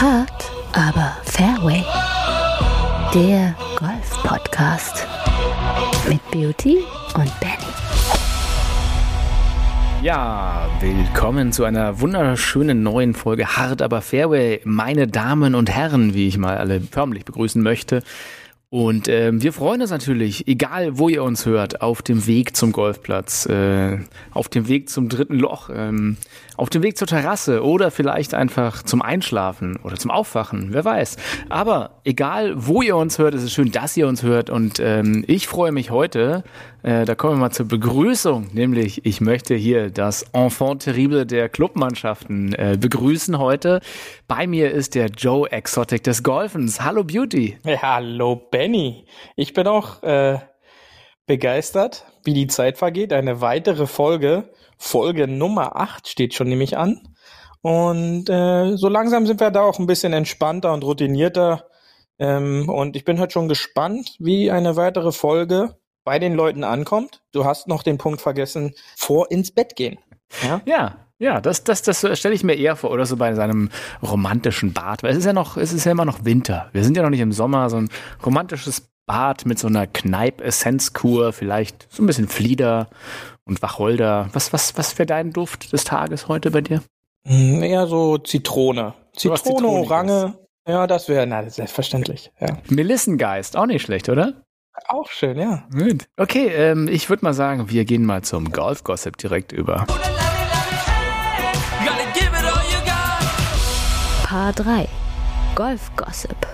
Hart, aber Fairway. Der Golf-Podcast mit Beauty und Benny. Ja, willkommen zu einer wunderschönen neuen Folge Hart aber Fairway. Meine Damen und Herren, wie ich mal alle förmlich begrüßen möchte. Und ähm, wir freuen uns natürlich, egal wo ihr uns hört, auf dem Weg zum Golfplatz, äh, auf dem Weg zum dritten Loch, ähm, auf dem Weg zur Terrasse oder vielleicht einfach zum Einschlafen oder zum Aufwachen, wer weiß. Aber egal wo ihr uns hört, es ist schön, dass ihr uns hört. Und ähm, ich freue mich heute, äh, da kommen wir mal zur Begrüßung, nämlich ich möchte hier das Enfant terrible der Clubmannschaften äh, begrüßen heute. Bei mir ist der Joe Exotic des Golfens. Hallo Beauty. Ja, hallo Benny. Ich bin auch äh, begeistert, wie die Zeit vergeht. Eine weitere Folge, Folge Nummer 8 steht schon nämlich an. Und äh, so langsam sind wir da auch ein bisschen entspannter und routinierter. Ähm, und ich bin heute schon gespannt, wie eine weitere Folge bei den Leuten ankommt. Du hast noch den Punkt vergessen, vor ins Bett gehen. Ja, ja, ja das, das, das stelle ich mir eher vor, oder so bei seinem romantischen Bad. Weil es ist ja noch, es ist ja immer noch Winter. Wir sind ja noch nicht im Sommer, so ein romantisches Bad mit so einer Kneipp-Essenzkur, vielleicht so ein bisschen Flieder und Wacholder. Was, was, was wäre dein Duft des Tages heute bei dir? Hm, eher so Zitrone. Zitrone, Orange. Ja, das wäre, na, selbstverständlich. Ja. Melissengeist, auch nicht schlecht, oder? Auch schön, ja. Gut. Okay, ähm, ich würde mal sagen, wir gehen mal zum Golf-Gossip direkt über. Paar 3 Golf-Gossip.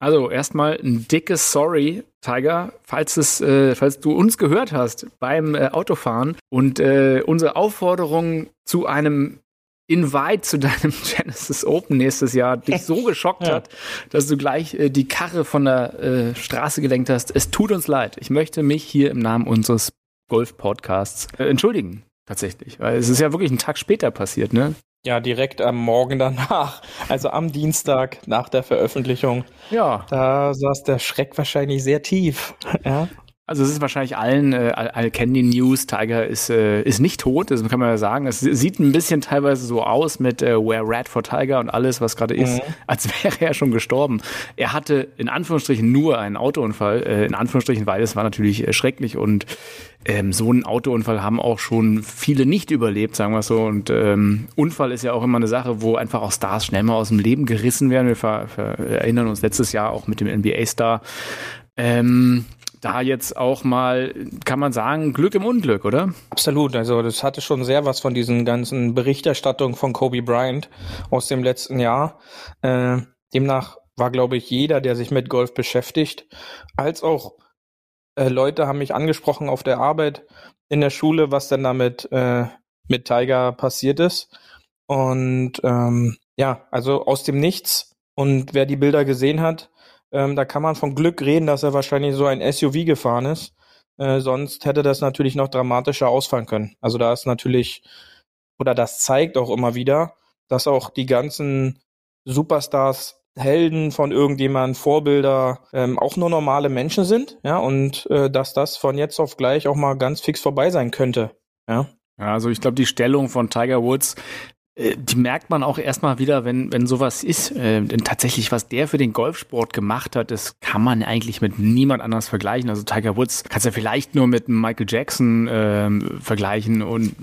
Also erstmal ein dickes Sorry, Tiger, falls, es, äh, falls du uns gehört hast beim äh, Autofahren und äh, unsere Aufforderung zu einem Invite zu deinem Genesis Open nächstes Jahr dich so geschockt ja. hat, dass du gleich äh, die Karre von der äh, Straße gelenkt hast. Es tut uns leid. Ich möchte mich hier im Namen unseres Golf-Podcasts äh, entschuldigen. Tatsächlich. Weil es ist ja wirklich einen Tag später passiert, ne? Ja, direkt am Morgen danach, also am Dienstag nach der Veröffentlichung. Ja. Da saß der Schreck wahrscheinlich sehr tief. Ja. Also es ist wahrscheinlich allen, äh, alle kennen die News, Tiger ist, äh, ist nicht tot, das kann man ja sagen. Es sieht ein bisschen teilweise so aus mit äh, Where Rat for Tiger und alles, was gerade ist, mhm. als wäre er schon gestorben. Er hatte in Anführungsstrichen nur einen Autounfall, äh, in Anführungsstrichen, weil es war natürlich äh, schrecklich und ähm, so einen Autounfall haben auch schon viele nicht überlebt, sagen wir so. Und ähm, Unfall ist ja auch immer eine Sache, wo einfach auch Stars schnell mal aus dem Leben gerissen werden. Wir ver, ver erinnern uns letztes Jahr auch mit dem NBA-Star. Ähm, da jetzt auch mal, kann man sagen, Glück im Unglück, oder? Absolut. Also das hatte schon sehr was von diesen ganzen Berichterstattungen von Kobe Bryant aus dem letzten Jahr. Äh, demnach war, glaube ich, jeder, der sich mit Golf beschäftigt, als auch äh, Leute haben mich angesprochen auf der Arbeit in der Schule, was denn damit äh, mit Tiger passiert ist. Und ähm, ja, also aus dem Nichts. Und wer die Bilder gesehen hat, ähm, da kann man von Glück reden, dass er wahrscheinlich so ein SUV gefahren ist. Äh, sonst hätte das natürlich noch dramatischer ausfallen können. Also da ist natürlich, oder das zeigt auch immer wieder, dass auch die ganzen Superstars, Helden von irgendjemandem, Vorbilder, ähm, auch nur normale Menschen sind, ja, und äh, dass das von jetzt auf gleich auch mal ganz fix vorbei sein könnte, ja. Also ich glaube, die Stellung von Tiger Woods, die merkt man auch erstmal wieder, wenn, wenn sowas ist. Äh, denn tatsächlich, was der für den Golfsport gemacht hat, das kann man eigentlich mit niemand anders vergleichen. Also Tiger Woods kannst du ja vielleicht nur mit Michael Jackson ähm, vergleichen. Und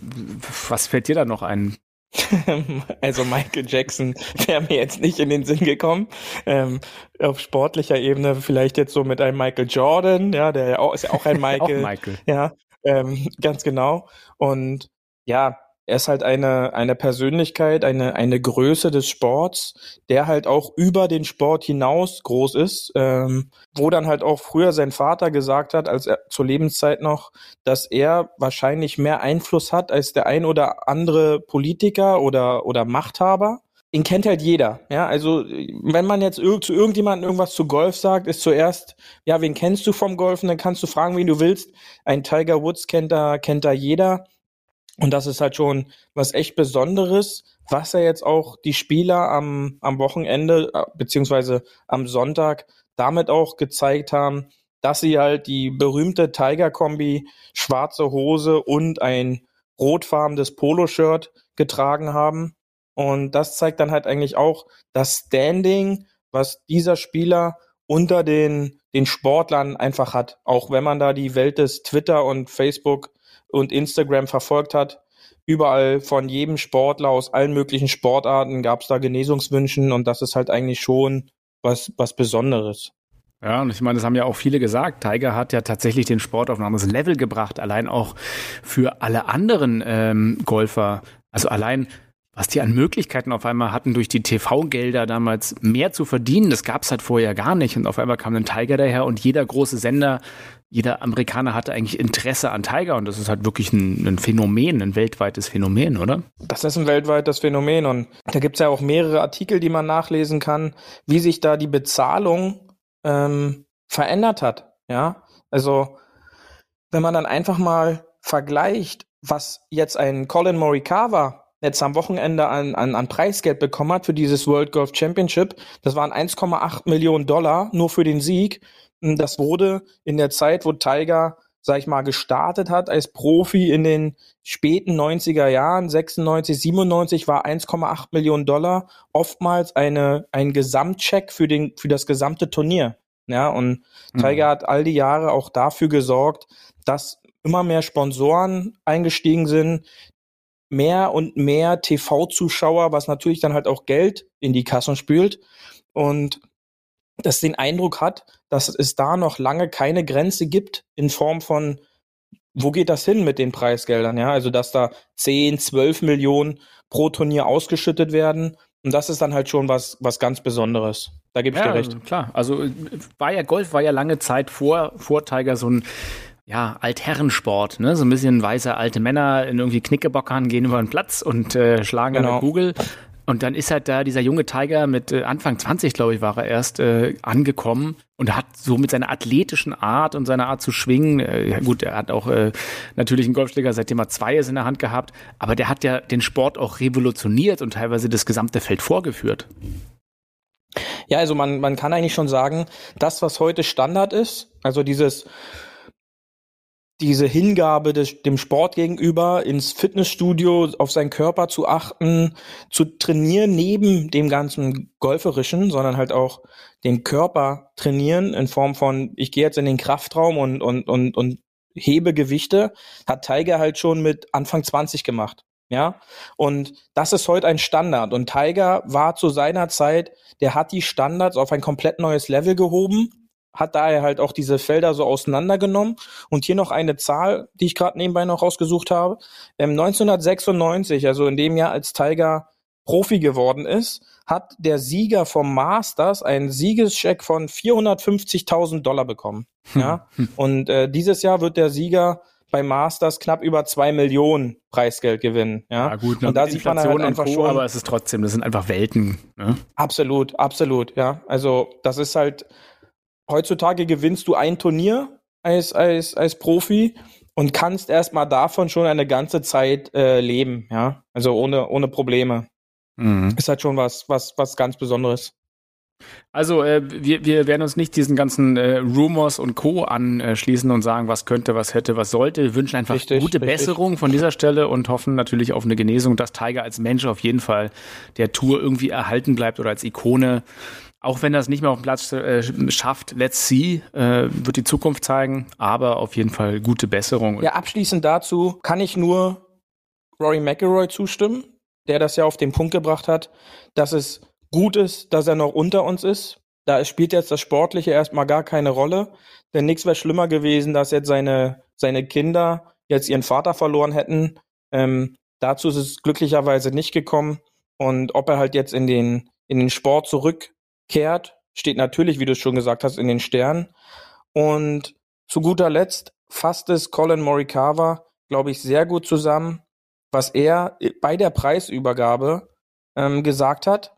was fällt dir da noch ein? Also Michael Jackson wäre mir jetzt nicht in den Sinn gekommen. Ähm, auf sportlicher Ebene vielleicht jetzt so mit einem Michael Jordan, ja, der ja auch, ist ja auch ein Michael. auch Michael. Ja, ähm, ganz genau. Und ja, er ist halt eine, eine Persönlichkeit, eine, eine Größe des Sports, der halt auch über den Sport hinaus groß ist, ähm, wo dann halt auch früher sein Vater gesagt hat, als er zur Lebenszeit noch, dass er wahrscheinlich mehr Einfluss hat als der ein oder andere Politiker oder, oder Machthaber. Ihn kennt halt jeder, ja, also wenn man jetzt zu irgendjemandem irgendwas zu Golf sagt, ist zuerst, ja, wen kennst du vom Golfen, dann kannst du fragen, wen du willst. Ein Tiger Woods kennt da, kennt da jeder und das ist halt schon was echt Besonderes, was er jetzt auch die Spieler am, am Wochenende, äh, beziehungsweise am Sonntag damit auch gezeigt haben, dass sie halt die berühmte Tiger-Kombi, schwarze Hose und ein rotfarbenes Poloshirt getragen haben. Und das zeigt dann halt eigentlich auch das Standing, was dieser Spieler unter den, den Sportlern einfach hat. Auch wenn man da die Welt des Twitter und Facebook und Instagram verfolgt hat, überall von jedem Sportler aus allen möglichen Sportarten gab es da Genesungswünschen und das ist halt eigentlich schon was, was Besonderes. Ja, und ich meine, das haben ja auch viele gesagt. Tiger hat ja tatsächlich den Sport auf ein anderes Level gebracht, allein auch für alle anderen ähm, Golfer. Also allein, was die an Möglichkeiten auf einmal hatten, durch die TV-Gelder damals mehr zu verdienen, das gab es halt vorher gar nicht. Und auf einmal kam ein Tiger daher und jeder große Sender, jeder Amerikaner hatte eigentlich Interesse an Tiger und das ist halt wirklich ein, ein Phänomen, ein weltweites Phänomen, oder? Das ist ein weltweites Phänomen und da gibt es ja auch mehrere Artikel, die man nachlesen kann, wie sich da die Bezahlung ähm, verändert hat. Ja, also wenn man dann einfach mal vergleicht, was jetzt ein Colin Morikawa jetzt am Wochenende an, an, an Preisgeld bekommen hat für dieses World Golf Championship, das waren 1,8 Millionen Dollar nur für den Sieg. Das wurde in der Zeit, wo Tiger, sag ich mal, gestartet hat als Profi in den späten 90er Jahren, 96, 97, war 1,8 Millionen Dollar oftmals eine, ein Gesamtcheck für den, für das gesamte Turnier. Ja, und mhm. Tiger hat all die Jahre auch dafür gesorgt, dass immer mehr Sponsoren eingestiegen sind, mehr und mehr TV-Zuschauer, was natürlich dann halt auch Geld in die Kassen spült und das den Eindruck hat, dass es da noch lange keine Grenze gibt in Form von wo geht das hin mit den Preisgeldern, ja? Also, dass da 10, 12 Millionen pro Turnier ausgeschüttet werden. Und das ist dann halt schon was, was ganz Besonderes. Da gebe ich ja, dir recht. Klar, also war ja Golf war ja lange Zeit vor, vor Tiger so ein ja, Altherrensport, ne? So ein bisschen weiße alte Männer in irgendwie Knickebockern gehen über den Platz und äh, schlagen genau. an der Kugel. Und dann ist halt da dieser junge Tiger mit äh, Anfang 20, glaube ich, war er erst äh, angekommen und hat so mit seiner athletischen Art und seiner Art zu schwingen, äh, ja gut, er hat auch äh, natürlich einen Golfschläger, seitdem er zwei ist in der Hand gehabt, aber der hat ja den Sport auch revolutioniert und teilweise das gesamte Feld vorgeführt. Ja, also man, man kann eigentlich schon sagen, das, was heute Standard ist, also dieses diese Hingabe des, dem Sport gegenüber, ins Fitnessstudio, auf seinen Körper zu achten, zu trainieren neben dem ganzen Golferischen, sondern halt auch den Körper trainieren in Form von, ich gehe jetzt in den Kraftraum und, und, und, und hebe Gewichte, hat Tiger halt schon mit Anfang 20 gemacht. Ja, und das ist heute ein Standard. Und Tiger war zu seiner Zeit, der hat die Standards auf ein komplett neues Level gehoben hat daher halt auch diese Felder so auseinandergenommen. Und hier noch eine Zahl, die ich gerade nebenbei noch rausgesucht habe. Ähm, 1996, also in dem Jahr, als Tiger Profi geworden ist, hat der Sieger vom Masters einen Siegescheck von 450.000 Dollar bekommen. Hm. Ja, und äh, dieses Jahr wird der Sieger bei Masters knapp über zwei Millionen Preisgeld gewinnen. Ja, ja gut, und da sieht man halt einfach Co, schon. Aber es ist trotzdem, das sind einfach Welten. Ne? Absolut, absolut. Ja, also das ist halt heutzutage gewinnst du ein Turnier als, als, als Profi und kannst erstmal davon schon eine ganze Zeit äh, leben, ja. Also ohne, ohne Probleme. Mhm. Ist halt schon was, was, was ganz Besonderes. Also äh, wir, wir werden uns nicht diesen ganzen äh, Rumors und Co. anschließen und sagen, was könnte, was hätte, was sollte. Wir wünschen einfach richtig, gute richtig. Besserung von dieser Stelle und hoffen natürlich auf eine Genesung, dass Tiger als Mensch auf jeden Fall der Tour irgendwie erhalten bleibt oder als Ikone auch wenn das nicht mehr auf dem Platz äh, schafft, let's see, äh, wird die Zukunft zeigen, aber auf jeden Fall gute Besserung. Ja, abschließend dazu kann ich nur Rory McIlroy zustimmen, der das ja auf den Punkt gebracht hat, dass es gut ist, dass er noch unter uns ist. Da spielt jetzt das Sportliche erstmal gar keine Rolle, denn nichts wäre schlimmer gewesen, dass jetzt seine, seine Kinder jetzt ihren Vater verloren hätten. Ähm, dazu ist es glücklicherweise nicht gekommen. Und ob er halt jetzt in den, in den Sport zurück kehrt, steht natürlich, wie du es schon gesagt hast, in den Sternen. Und zu guter Letzt fasst es Colin Morikawa, glaube ich, sehr gut zusammen, was er bei der Preisübergabe ähm, gesagt hat.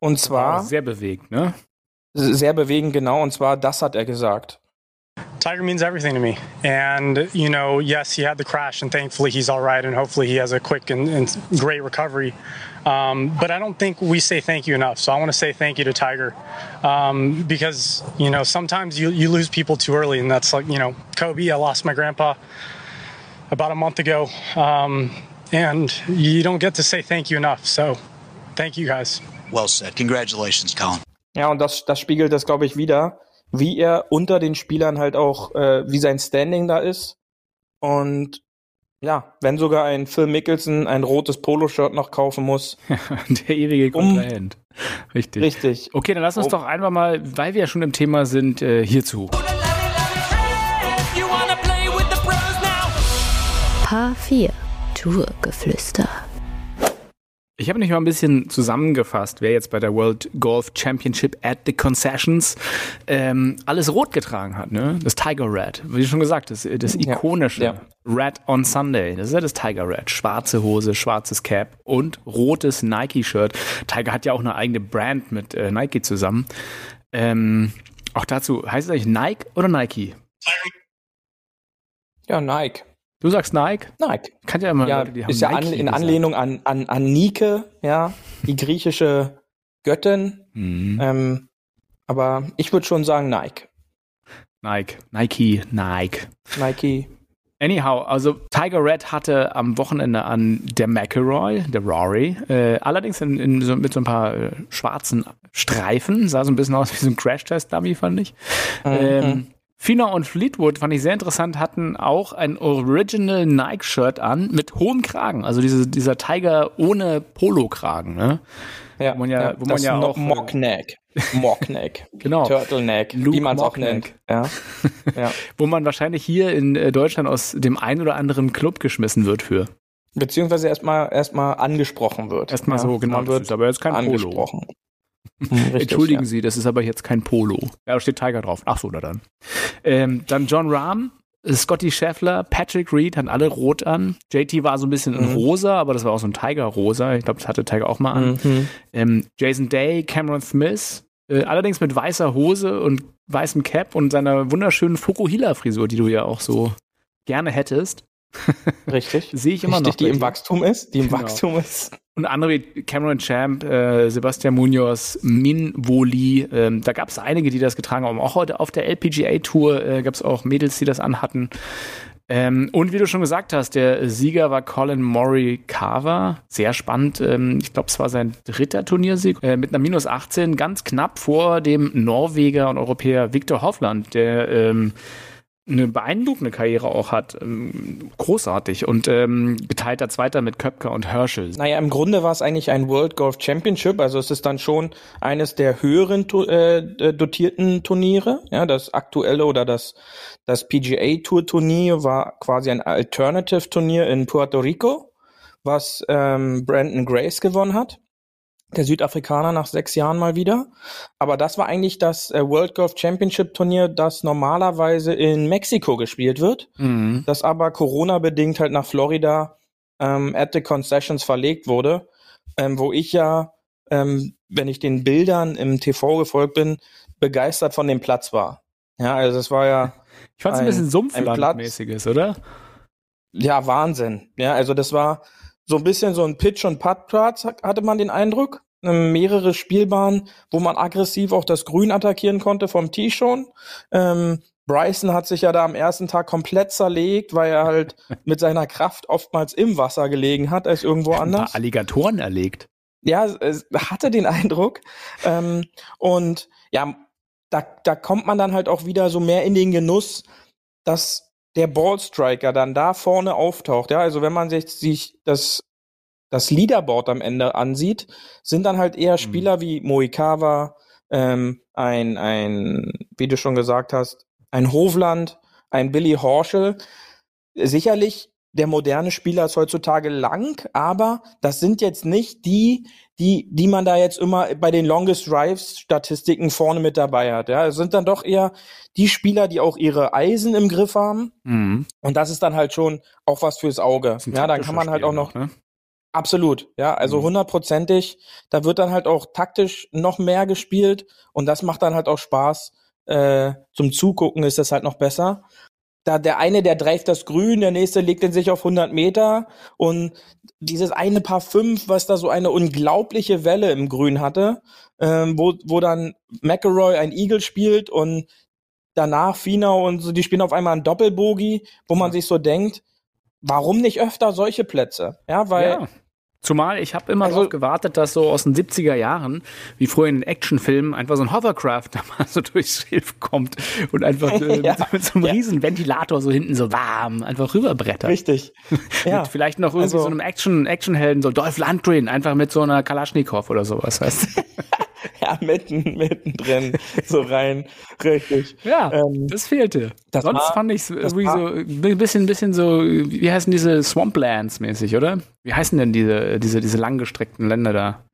Und zwar. Sehr bewegt, ne? Sehr bewegend, genau. Und zwar, das hat er gesagt. Tiger means everything to me. And, you know, yes, he had the crash, and thankfully he's all right, and hopefully he has a quick and, and great recovery. Um, but I don't think we say thank you enough. So I want to say thank you to Tiger um, because, you know, sometimes you, you lose people too early. And that's like, you know, Kobe, I lost my grandpa about a month ago. Um, And you don't get to say thank you enough. So thank you guys. Well said. Congratulations, Colin. Ja, und das, das spiegelt das, glaube ich, wieder, wie er unter den Spielern halt auch, äh, wie sein Standing da ist. Und ja, wenn sogar ein Phil Mickelson ein rotes Poloshirt noch kaufen muss. Der ewige Kontrahent. Um, richtig. Richtig. Okay, dann lass uns oh. doch einfach mal, weil wir ja schon im Thema sind, äh, hierzu. Paar 4 Tourgeflüster. Ich habe nicht mal ein bisschen zusammengefasst, wer jetzt bei der World Golf Championship at the Concessions ähm, alles rot getragen hat. Ne? Das Tiger Red, wie schon gesagt, das, das ikonische ja, ja. Red on Sunday. Das ist ja das Tiger Red. Schwarze Hose, schwarzes Cap und rotes Nike-Shirt. Tiger hat ja auch eine eigene Brand mit äh, Nike zusammen. Ähm, auch dazu, heißt es eigentlich Nike oder Nike? Ja, Nike. Du sagst Nike? Nike. Kann ja immer ja, Leute, ist ja Nike an, in Anlehnung an, an, an Nike, ja, die griechische Göttin. Mhm. Ähm, aber ich würde schon sagen Nike. Nike, Nike, Nike. Nike. Anyhow, also Tiger Red hatte am Wochenende an der McElroy, der Rory, äh, allerdings in, in so, mit so ein paar äh, schwarzen Streifen, sah so ein bisschen aus wie so ein Crash-Test-Dummy, fand ich. Mhm. Ähm, Fina und Fleetwood, fand ich sehr interessant, hatten auch ein Original Nike-Shirt an mit hohem Kragen. Also diese, dieser Tiger ohne Polo-Kragen, ne? Ja, wo man ja, ja wo man ja auch. Mockneck. Mockneck. genau. Turtleneck, Luke wie man es auch nennt. Ja. ja. wo man wahrscheinlich hier in äh, Deutschland aus dem einen oder anderen Club geschmissen wird für. Beziehungsweise erstmal erstmal angesprochen wird. Erstmal ja. so, genau. Man wird aber jetzt kein angesprochen. Polo. Richtig, Entschuldigen ja. Sie, das ist aber jetzt kein Polo. Ja, da steht Tiger drauf. Ach so, na dann. Ähm, dann John Rahm, Scotty Scheffler, Patrick Reed hatten alle rot an. JT war so ein bisschen in mhm. rosa, aber das war auch so ein Tiger-rosa. Ich glaube, das hatte Tiger auch mal an. Mhm. Ähm, Jason Day, Cameron Smith, äh, allerdings mit weißer Hose und weißem Cap und seiner wunderschönen Fukuhila-Frisur, die du ja auch so gerne hättest. Richtig. Sehe ich immer Richtig, noch. Die im Wachstum ist. Die im genau. Wachstum ist. Und andere wie Cameron Champ, äh, Sebastian Munoz, Min Woli, ähm, da gab es einige, die das getragen haben. Auch heute auf der LPGA-Tour äh, gab es auch Mädels, die das anhatten. Ähm, und wie du schon gesagt hast, der Sieger war Colin Morikawa. Sehr spannend. Ähm, ich glaube, es war sein dritter Turniersieg äh, mit einer Minus 18, ganz knapp vor dem Norweger und Europäer Viktor Hoffland, der ähm, eine beeindruckende Karriere auch hat. Ähm, großartig. Und ähm, geteilter Zweiter mit Köpker und Herschel. Naja, im Grunde war es eigentlich ein World Golf Championship. Also es ist dann schon eines der höheren äh, dotierten Turniere. Ja, das aktuelle oder das, das PGA Tour Turnier war quasi ein Alternative Turnier in Puerto Rico, was ähm, Brandon Grace gewonnen hat der Südafrikaner nach sechs Jahren mal wieder. Aber das war eigentlich das äh, World Golf Championship Turnier, das normalerweise in Mexiko gespielt wird, mhm. das aber Corona-bedingt halt nach Florida ähm, at the Concessions verlegt wurde, ähm, wo ich ja, ähm, wenn ich den Bildern im TV gefolgt bin, begeistert von dem Platz war. Ja, also es war ja. Ich fand es ein, ein bisschen sumpflandmäßiges, oder? Ja, Wahnsinn. Ja, also das war so ein bisschen so ein Pitch- und Putt-Platz, hatte man den Eindruck. Ähm, mehrere Spielbahnen, wo man aggressiv auch das Grün attackieren konnte vom Tee schon. Ähm, Bryson hat sich ja da am ersten Tag komplett zerlegt, weil er halt mit seiner Kraft oftmals im Wasser gelegen hat als irgendwo anders. Alligatoren erlegt. Ja, es hatte den Eindruck. Ähm, und ja, da, da kommt man dann halt auch wieder so mehr in den Genuss, dass der Ballstriker dann da vorne auftaucht. Ja, also wenn man sich, sich das das Leaderboard am Ende ansieht, sind dann halt eher mhm. Spieler mhm. wie Moikawa, ähm, ein, ein, wie du schon gesagt hast, ein Hovland, ein Billy Horschel. Sicherlich der moderne Spieler ist heutzutage lang, aber das sind jetzt nicht die, die, die man da jetzt immer bei den Longest Drives Statistiken vorne mit dabei hat. Ja, es sind dann doch eher die Spieler, die auch ihre Eisen im Griff haben. Mhm. Und das ist dann halt schon auch was fürs Auge. Ja, dann kann man halt auch noch, ne? Absolut, ja, also mhm. hundertprozentig. Da wird dann halt auch taktisch noch mehr gespielt und das macht dann halt auch Spaß. Äh, zum Zugucken ist das halt noch besser. Da der eine, der dreift das Grün, der nächste legt den sich auf 100 Meter und dieses eine Paar fünf, was da so eine unglaubliche Welle im Grün hatte, ähm, wo, wo dann McElroy ein Eagle spielt und danach Finau und so, die spielen auf einmal ein Doppelbogie, wo man sich so denkt, warum nicht öfter solche Plätze? Ja, weil ja. Zumal ich habe immer also, darauf gewartet, dass so aus den 70er Jahren, wie früher in den Actionfilmen, einfach so ein Hovercraft da mal so durchs Schiff kommt und einfach äh, ja, mit, so einem ja. riesen Ventilator so hinten so warm einfach rüberbrettert. Richtig. Ja. vielleicht noch irgendwie also, so einem Action, Actionhelden, so Dolph Lundgren, einfach mit so einer Kalaschnikow oder sowas, weißt du? ja, mitten, mittendrin so rein. Richtig. Ja, ähm, das fehlte. Das Sonst war, fand ich es irgendwie so ein bisschen, bisschen so, wie heißen diese Swamplands mäßig, oder? Wie heißen denn diese, diese, diese langgestreckten Länder da?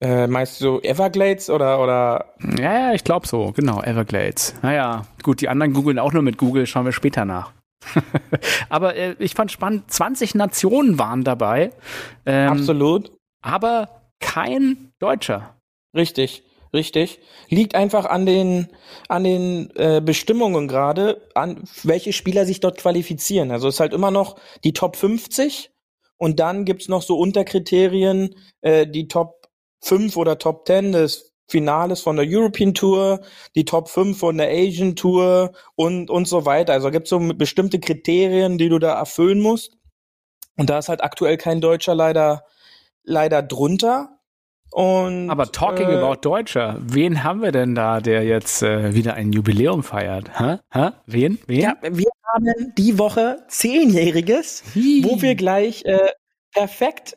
Äh, meinst du Everglades oder, oder? Ja, ja, ich glaube so, genau, Everglades. Naja, gut, die anderen googeln auch nur mit Google, schauen wir später nach. aber äh, ich fand spannend, 20 Nationen waren dabei. Ähm, Absolut. Aber kein Deutscher. Richtig, richtig. Liegt einfach an den, an den äh, Bestimmungen gerade, an welche Spieler sich dort qualifizieren. Also es ist halt immer noch die Top 50 und dann gibt's noch so Unterkriterien, äh, die Top 5 oder Top 10 des Finales von der European Tour, die Top 5 von der Asian Tour und, und so weiter. Also gibt's so bestimmte Kriterien, die du da erfüllen musst. Und da ist halt aktuell kein Deutscher leider, leider drunter. Und, Aber talking äh, about Deutscher, wen haben wir denn da, der jetzt äh, wieder ein Jubiläum feiert? Hä? Hä? Wen? Wen? Ja, wir haben die Woche zehnjähriges, Hi. wo wir gleich äh, perfekt,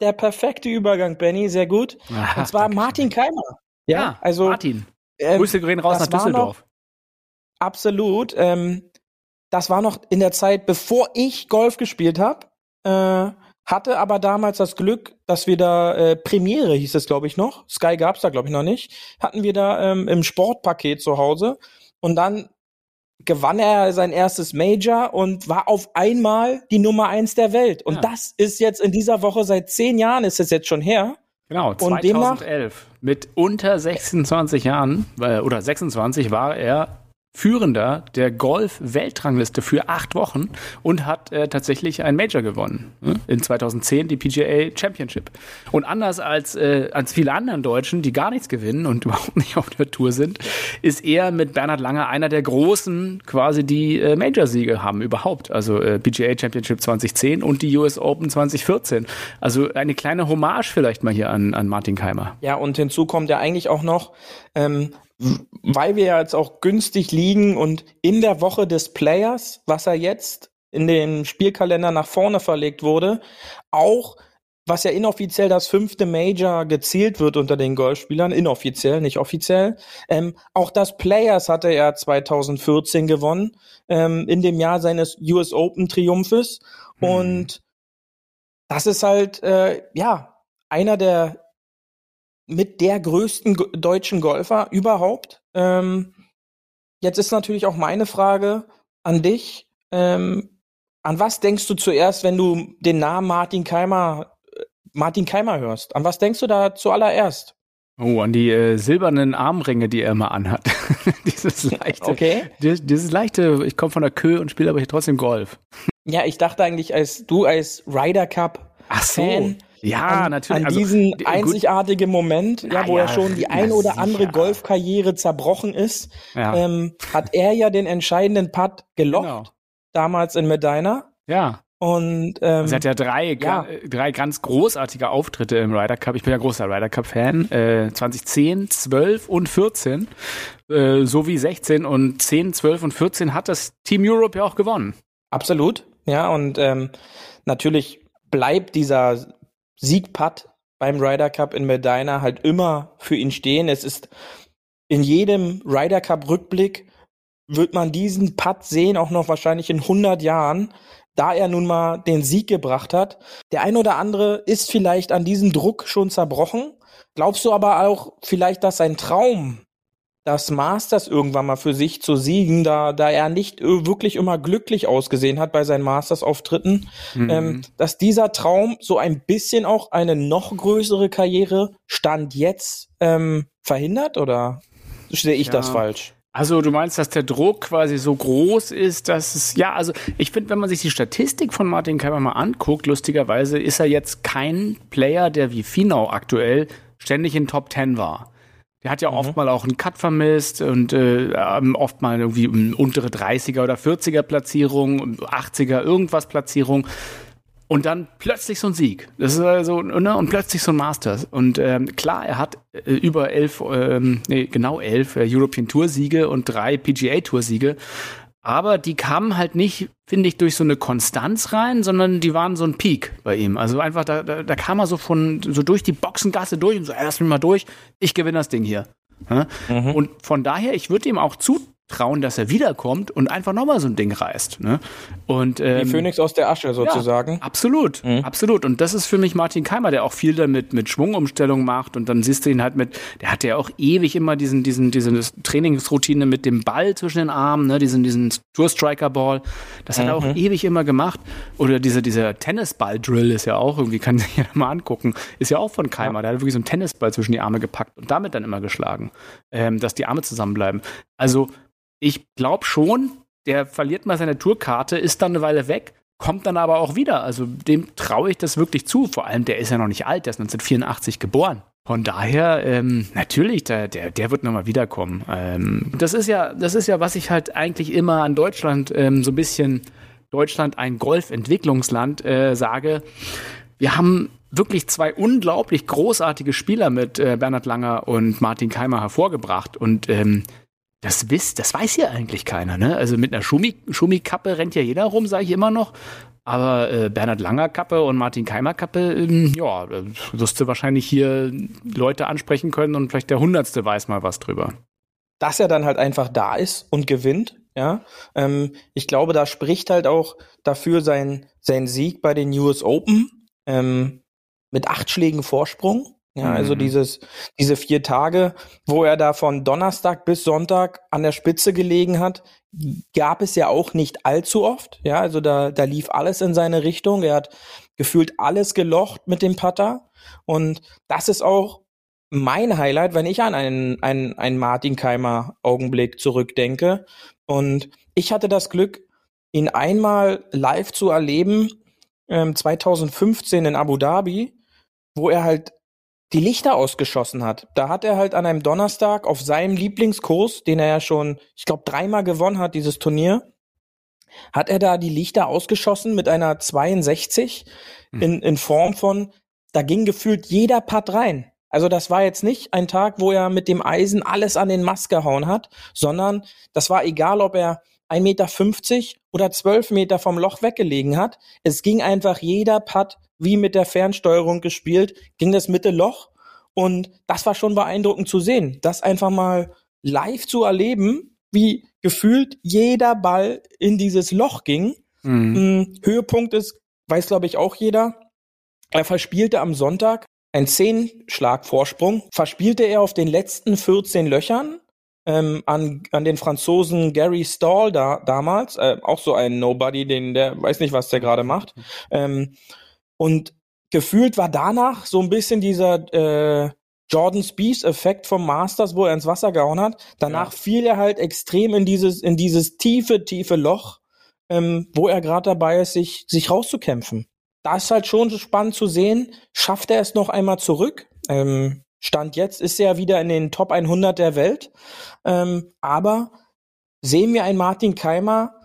der perfekte Übergang, Benny, sehr gut. Aha, Und zwar Martin Keimer. Ja, ja also Martin. Ähm, Grüße gehen raus nach Düsseldorf. Noch, absolut. Ähm, das war noch in der Zeit, bevor ich Golf gespielt habe. Äh, hatte aber damals das Glück, dass wir da äh, Premiere hieß es, glaube ich, noch. Sky gab's da, glaube ich, noch nicht. Hatten wir da ähm, im Sportpaket zu Hause. Und dann gewann er sein erstes Major und war auf einmal die Nummer eins der Welt. Und ja. das ist jetzt in dieser Woche seit zehn Jahren ist es jetzt schon her. Genau, 2011. mit unter 26 Jahren äh, oder 26 war er Führender der Golf-Weltrangliste für acht Wochen und hat äh, tatsächlich ein Major gewonnen. Ne? In 2010 die PGA Championship. Und anders als, äh, als viele anderen Deutschen, die gar nichts gewinnen und überhaupt nicht auf der Tour sind, ist er mit Bernhard Langer einer der Großen, quasi die äh, Major-Siege haben überhaupt. Also äh, PGA Championship 2010 und die US Open 2014. Also eine kleine Hommage vielleicht mal hier an, an Martin Keimer. Ja, und hinzu kommt ja eigentlich auch noch, ähm, weil wir jetzt auch günstig liegen und in der Woche des Players, was er jetzt in den Spielkalender nach vorne verlegt wurde, auch was ja inoffiziell das fünfte Major gezielt wird unter den Golfspielern, inoffiziell, nicht offiziell. Ähm, auch das Players hatte er 2014 gewonnen, ähm, in dem Jahr seines US Open Triumphes. Hm. Und das ist halt, äh, ja, einer der mit der größten deutschen Golfer überhaupt. Ähm, jetzt ist natürlich auch meine Frage an dich. Ähm, an was denkst du zuerst, wenn du den Namen Martin Keimer, äh, Martin Keimer hörst? An was denkst du da zuallererst? Oh, an die äh, silbernen Armringe, die er immer anhat. dieses leichte, okay. dieses, dieses leichte, ich komme von der Kö und spiele aber hier trotzdem Golf. Ja, ich dachte eigentlich, als du als Ryder Cup Ach so. Ja, an, natürlich. An also, diesen also, einzigartigen Moment, ja, wo ja, er schon die ein oder sicher. andere Golfkarriere zerbrochen ist, ja. ähm, hat er ja den entscheidenden Putt gelocht, genau. damals in Medina. Ja. Und ähm, also er hat ja drei, ja. drei ganz großartige Auftritte im Ryder Cup. Ich bin ja großer Ryder Cup Fan. Äh, 2010, 12 und 14 äh, sowie 16 und 10, 12 und 14 hat das Team Europe ja auch gewonnen. Absolut, ja und ähm, natürlich bleibt dieser Siegputt beim Ryder Cup in Medina halt immer für ihn stehen. Es ist in jedem Ryder Cup Rückblick wird man diesen Putt sehen, auch noch wahrscheinlich in 100 Jahren, da er nun mal den Sieg gebracht hat. Der ein oder andere ist vielleicht an diesem Druck schon zerbrochen. Glaubst du aber auch vielleicht, dass sein Traum das Masters irgendwann mal für sich zu siegen, da, da er nicht wirklich immer glücklich ausgesehen hat bei seinen Masters-Auftritten, mhm. ähm, dass dieser Traum so ein bisschen auch eine noch größere Karriere Stand jetzt ähm, verhindert oder sehe ich ja. das falsch? Also du meinst, dass der Druck quasi so groß ist, dass es, ja, also ich finde, wenn man sich die Statistik von Martin Keimer mal anguckt, lustigerweise ist er jetzt kein Player, der wie Finau aktuell ständig in Top Ten war. Der hat ja mhm. oft mal auch einen Cut vermisst und äh, ähm, oft mal irgendwie untere 30er oder 40er Platzierung, 80er irgendwas Platzierung. Und dann plötzlich so ein Sieg. Das ist also, ne? Und plötzlich so ein Masters. Und ähm, klar, er hat äh, über elf, ähm, nee, genau elf äh, European Tour Siege und drei PGA Tour Siege. Aber die kamen halt nicht, finde ich, durch so eine Konstanz rein, sondern die waren so ein Peak bei ihm. Also einfach, da, da, da kam er so von, so durch die Boxengasse durch und so, lass mich mal durch, ich gewinne das Ding hier. Mhm. Und von daher, ich würde ihm auch zu, trauen, dass er wiederkommt und einfach nochmal so ein Ding reißt. Ne? Und, ähm, Die Phönix aus der Asche sozusagen. Ja, absolut, mhm. absolut. Und das ist für mich Martin Keimer, der auch viel damit mit Schwungumstellung macht und dann siehst du ihn halt mit, der hat ja auch ewig immer diesen, diesen, diese Trainingsroutine mit dem Ball zwischen den Armen, ne? diesen, diesen Tour-Striker-Ball. Das hat mhm. er auch mhm. ewig immer gemacht. Oder diese, dieser Tennisball-Drill ist ja auch, irgendwie kann sich ja mal angucken, ist ja auch von Keimer. Ja. Der hat wirklich so einen Tennisball zwischen die Arme gepackt und damit dann immer geschlagen, ähm, dass die Arme zusammenbleiben. Also ich glaube schon, der verliert mal seine Tourkarte, ist dann eine Weile weg, kommt dann aber auch wieder. Also dem traue ich das wirklich zu. Vor allem, der ist ja noch nicht alt, der ist 1984 geboren. Von daher, ähm, natürlich, der, der, der wird nochmal wiederkommen. Ähm, das ist ja, das ist ja, was ich halt eigentlich immer an Deutschland ähm, so ein bisschen Deutschland ein Golfentwicklungsland äh, sage. Wir haben wirklich zwei unglaublich großartige Spieler mit äh, Bernhard Langer und Martin Keimer hervorgebracht und ähm, das wisst, das weiß ja eigentlich keiner, ne? Also mit einer Schumi, Schumi-Kappe rennt ja jeder rum, sage ich immer noch. Aber äh, Bernhard Langer Kappe und Martin Keimer Kappe, ähm, ja, wirst du wahrscheinlich hier Leute ansprechen können und vielleicht der Hundertste weiß mal was drüber. Dass er dann halt einfach da ist und gewinnt, ja. Ähm, ich glaube, da spricht halt auch dafür sein, sein Sieg bei den US Open ähm, mit acht Schlägen Vorsprung. Ja, also mhm. dieses, diese vier Tage, wo er da von Donnerstag bis Sonntag an der Spitze gelegen hat, gab es ja auch nicht allzu oft. Ja, also da, da lief alles in seine Richtung. Er hat gefühlt alles gelocht mit dem Putter. Und das ist auch mein Highlight, wenn ich an einen, einen, einen Martin Keimer Augenblick zurückdenke. Und ich hatte das Glück, ihn einmal live zu erleben, ähm, 2015 in Abu Dhabi, wo er halt die Lichter ausgeschossen hat. Da hat er halt an einem Donnerstag auf seinem Lieblingskurs, den er ja schon, ich glaube, dreimal gewonnen hat, dieses Turnier, hat er da die Lichter ausgeschossen mit einer 62 hm. in, in Form von, da ging gefühlt jeder Putt rein. Also das war jetzt nicht ein Tag, wo er mit dem Eisen alles an den Mast gehauen hat, sondern das war egal, ob er 1,50 Meter oder 12 Meter vom Loch weggelegen hat. Es ging einfach jeder Putt wie mit der Fernsteuerung gespielt, ging das Mitte-Loch. Und das war schon beeindruckend zu sehen, das einfach mal live zu erleben, wie gefühlt jeder Ball in dieses Loch ging. Mhm. Hm, Höhepunkt ist, weiß glaube ich auch jeder, er verspielte am Sonntag ein Zehn-Schlag-Vorsprung, verspielte er auf den letzten 14 Löchern ähm, an, an den Franzosen Gary Stall da, damals, äh, auch so ein Nobody, den der weiß nicht, was der gerade macht. Ähm, und gefühlt war danach so ein bisschen dieser äh, Jordan Spieth Effekt vom Masters, wo er ins Wasser gehauen hat. Danach ja. fiel er halt extrem in dieses in dieses tiefe tiefe Loch, ähm, wo er gerade dabei ist, sich sich rauszukämpfen. Da ist halt schon so spannend zu sehen, schafft er es noch einmal zurück? Ähm, Stand jetzt ist er wieder in den Top 100 der Welt, ähm, aber sehen wir einen Martin Keimer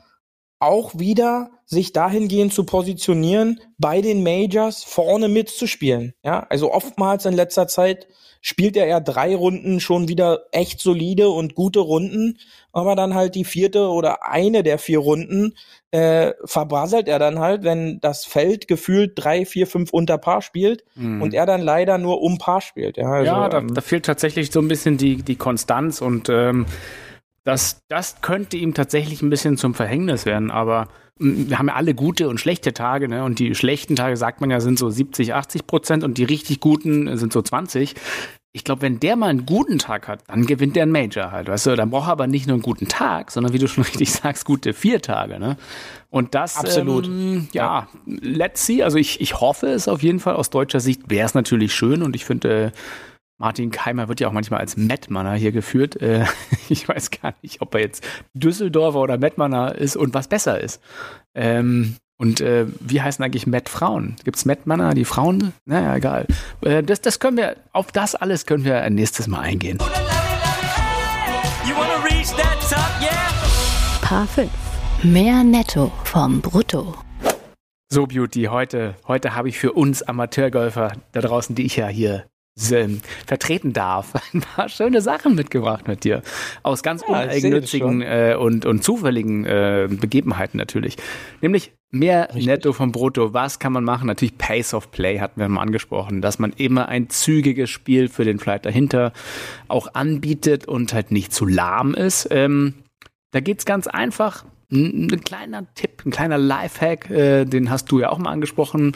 auch wieder sich dahingehend zu positionieren, bei den Majors vorne mitzuspielen. Ja, also oftmals in letzter Zeit spielt er ja drei Runden schon wieder echt solide und gute Runden, aber dann halt die vierte oder eine der vier Runden äh, verbrasselt er dann halt, wenn das Feld gefühlt drei, vier, fünf unter Paar spielt mhm. und er dann leider nur um Paar spielt. Ja, also, ja da, ähm, da fehlt tatsächlich so ein bisschen die, die Konstanz und ähm, das, das könnte ihm tatsächlich ein bisschen zum Verhängnis werden, aber wir haben ja alle gute und schlechte Tage, ne? Und die schlechten Tage, sagt man ja, sind so 70, 80 Prozent und die richtig guten sind so 20. Ich glaube, wenn der mal einen guten Tag hat, dann gewinnt der einen Major halt, weißt du? Dann braucht er aber nicht nur einen guten Tag, sondern wie du schon richtig sagst, gute vier Tage, ne? Und das, absolut, ähm, ja, let's see. Also ich, ich hoffe es auf jeden Fall. Aus deutscher Sicht wäre es natürlich schön und ich finde, Martin Keimer wird ja auch manchmal als Mettmanner hier geführt. Äh, ich weiß gar nicht, ob er jetzt Düsseldorfer oder Mettmanner ist und was besser ist. Ähm, und äh, wie heißen eigentlich Met-Frauen? Gibt es Mettmanner, die Frauen? Naja, egal. Äh, das, das können wir, auf das alles können wir nächstes Mal eingehen. Paar 5. Mehr Netto vom Brutto. So, Beauty, heute, heute habe ich für uns Amateurgolfer da draußen, die ich ja hier vertreten darf, ein paar schöne Sachen mitgebracht mit dir. Aus ganz ja, uneigennützigen äh, und, und zufälligen äh, Begebenheiten natürlich. Nämlich mehr Richtig. Netto vom Brutto. Was kann man machen? Natürlich Pace of Play hatten wir mal angesprochen, dass man immer ein zügiges Spiel für den Flight dahinter auch anbietet und halt nicht zu lahm ist. Ähm, da geht's ganz einfach. Ein, ein, kleiner Tipp, ein kleiner Lifehack, äh, den hast du ja auch mal angesprochen.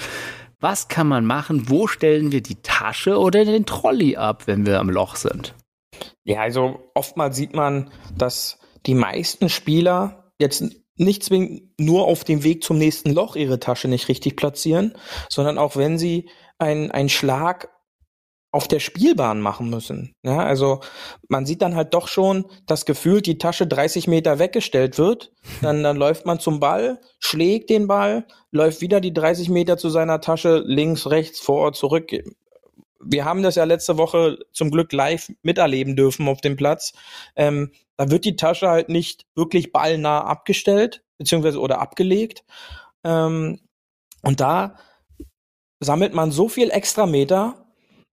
Was kann man machen? Wo stellen wir die Tasche oder den Trolley ab, wenn wir am Loch sind? Ja, also oftmals sieht man, dass die meisten Spieler jetzt nicht zwingend nur auf dem Weg zum nächsten Loch ihre Tasche nicht richtig platzieren, sondern auch wenn sie einen Schlag auf der Spielbahn machen müssen. Ja, also man sieht dann halt doch schon, dass gefühlt die Tasche 30 Meter weggestellt wird. Dann, dann läuft man zum Ball, schlägt den Ball, läuft wieder die 30 Meter zu seiner Tasche, links, rechts, vor, zurück. Wir haben das ja letzte Woche zum Glück live miterleben dürfen auf dem Platz. Ähm, da wird die Tasche halt nicht wirklich ballnah abgestellt, beziehungsweise oder abgelegt. Ähm, und da sammelt man so viel extra Meter,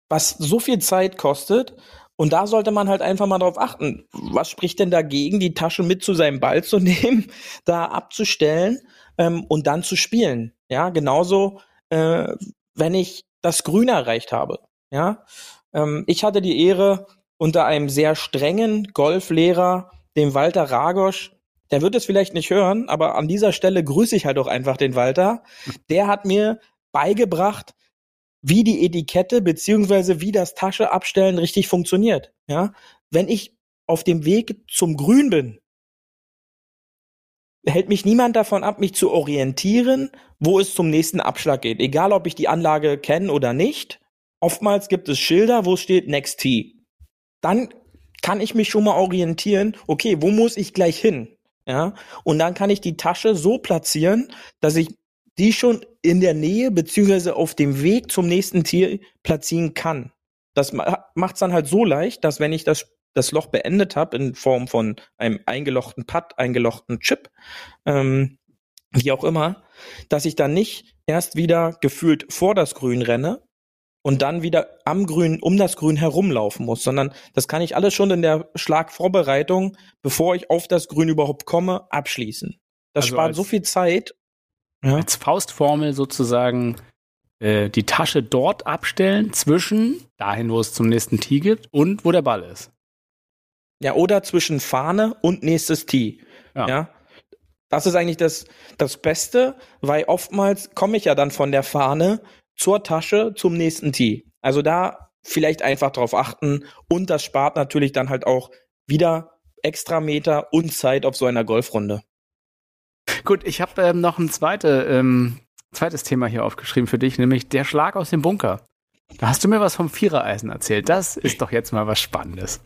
was so viel Zeit kostet. Und da sollte man halt einfach mal drauf achten. Was spricht denn dagegen, die Tasche mit zu seinem Ball zu nehmen, da abzustellen ähm, und dann zu spielen? Ja, genauso, äh, wenn ich das Grün erreicht habe. Ja, ähm, ich hatte die Ehre, unter einem sehr strengen Golflehrer, dem Walter Ragosch, der wird es vielleicht nicht hören, aber an dieser Stelle grüße ich halt auch einfach den Walter. Der hat mir beigebracht, wie die Etikette beziehungsweise wie das Tasche abstellen richtig funktioniert. Ja, wenn ich auf dem Weg zum Grün bin, hält mich niemand davon ab, mich zu orientieren, wo es zum nächsten Abschlag geht. Egal, ob ich die Anlage kenne oder nicht. Oftmals gibt es Schilder, wo steht Next Tee. Dann kann ich mich schon mal orientieren, okay, wo muss ich gleich hin? Ja, und dann kann ich die Tasche so platzieren, dass ich die schon in der Nähe beziehungsweise auf dem Weg zum nächsten Tier platzieren kann. Das macht es dann halt so leicht, dass wenn ich das, das Loch beendet habe in Form von einem eingelochten Putt, eingelochten Chip, ähm, wie auch immer, dass ich dann nicht erst wieder gefühlt vor das Grün renne und dann wieder am Grün um das Grün herumlaufen muss, sondern das kann ich alles schon in der Schlagvorbereitung, bevor ich auf das Grün überhaupt komme, abschließen. Das also spart so viel Zeit ja. als Faustformel sozusagen äh, die Tasche dort abstellen, zwischen dahin, wo es zum nächsten Tee gibt und wo der Ball ist. Ja, oder zwischen Fahne und nächstes Tee. Ja. ja. Das ist eigentlich das, das Beste, weil oftmals komme ich ja dann von der Fahne zur Tasche zum nächsten Tee. Also da vielleicht einfach drauf achten und das spart natürlich dann halt auch wieder extra Meter und Zeit auf so einer Golfrunde. Gut, ich habe ähm, noch ein zweite, ähm, zweites Thema hier aufgeschrieben für dich, nämlich der Schlag aus dem Bunker. Da hast du mir was vom Vierereisen erzählt. Das ist doch jetzt mal was Spannendes.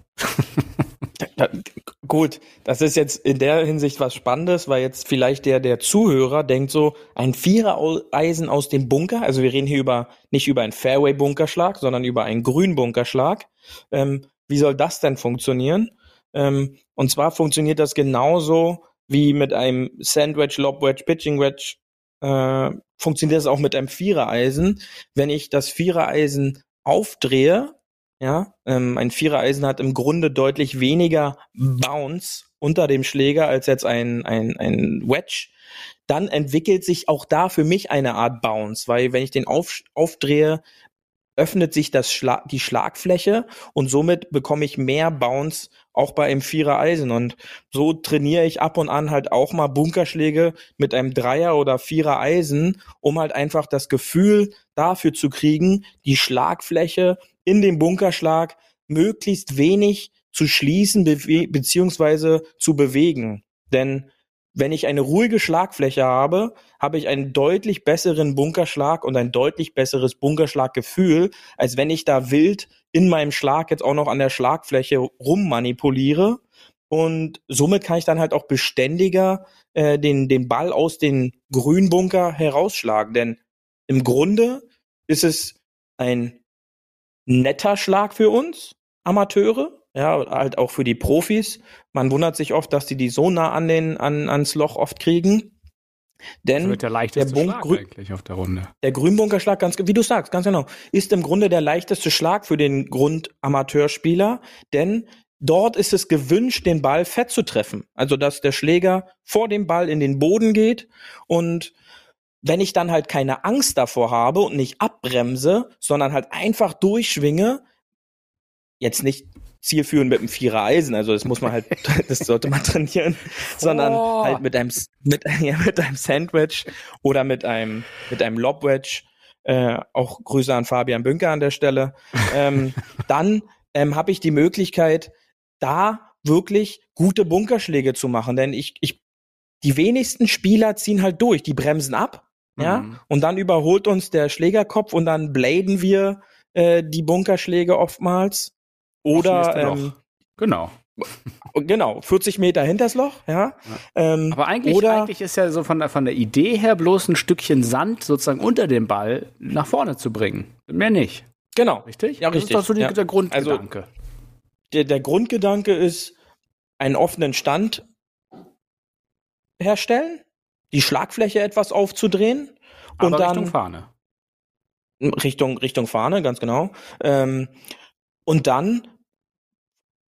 gut, das ist jetzt in der Hinsicht was Spannendes, weil jetzt vielleicht der, der Zuhörer denkt so, ein Vierereisen aus dem Bunker, also wir reden hier über, nicht über einen Fairway-Bunkerschlag, sondern über einen Grün-Bunkerschlag. Ähm, wie soll das denn funktionieren? Ähm, und zwar funktioniert das genauso, wie mit einem Sandwich, Lob Wedge, Pitching Wedge äh, funktioniert das auch mit einem Vierereisen. Wenn ich das Vierereisen aufdrehe, ja, ähm, ein Vierereisen hat im Grunde deutlich weniger Bounce unter dem Schläger als jetzt ein, ein, ein Wedge. Dann entwickelt sich auch da für mich eine Art Bounce, weil wenn ich den auf, aufdrehe, öffnet sich das Schla die Schlagfläche und somit bekomme ich mehr Bounce auch bei einem Vierer Eisen. Und so trainiere ich ab und an halt auch mal Bunkerschläge mit einem Dreier oder Vierer Eisen, um halt einfach das Gefühl dafür zu kriegen, die Schlagfläche in dem Bunkerschlag möglichst wenig zu schließen be beziehungsweise zu bewegen. Denn wenn ich eine ruhige Schlagfläche habe, habe ich einen deutlich besseren Bunkerschlag und ein deutlich besseres Bunkerschlaggefühl, als wenn ich da wild in meinem Schlag jetzt auch noch an der Schlagfläche rummanipuliere. Und somit kann ich dann halt auch beständiger äh, den, den Ball aus den Grünbunker herausschlagen. Denn im Grunde ist es ein netter Schlag für uns, Amateure, ja, halt auch für die Profis. Man wundert sich oft, dass die die so nah an den, an, ans Loch oft kriegen. Denn das wird der leichteste der Schlag eigentlich auf der Runde. Der Grünbunkerschlag, ganz, wie du sagst, ganz genau, ist im Grunde der leichteste Schlag für den Grundamateurspieler, denn dort ist es gewünscht, den Ball fett zu treffen. Also, dass der Schläger vor dem Ball in den Boden geht und wenn ich dann halt keine Angst davor habe und nicht abbremse, sondern halt einfach durchschwinge, jetzt nicht zielführend mit einem Vierer Eisen, also das muss man halt, das sollte man trainieren, sondern oh. halt mit einem, mit, ja, mit einem Sandwich oder mit einem, mit einem Lobwedge, äh, auch Grüße an Fabian Bünker an der Stelle, ähm, dann ähm, habe ich die Möglichkeit, da wirklich gute Bunkerschläge zu machen, denn ich, ich, die wenigsten Spieler ziehen halt durch, die bremsen ab, ja, mhm. und dann überholt uns der Schlägerkopf und dann bladen wir äh, die Bunkerschläge oftmals oder ähm, genau. Genau, 40 Meter hinters Loch, ja. ja. Ähm, Aber eigentlich, oder, eigentlich ist ja so von der, von der Idee her bloß ein Stückchen Sand sozusagen unter dem Ball nach vorne zu bringen. Mehr nicht. Genau. Richtig? Ja, richtig. Das ist doch so die, ja. der Grundgedanke. Also, der, der Grundgedanke ist, einen offenen Stand herstellen, die Schlagfläche etwas aufzudrehen Aber und dann Richtung Fahne. Richtung Richtung Fahne, ganz genau. Ähm, und dann,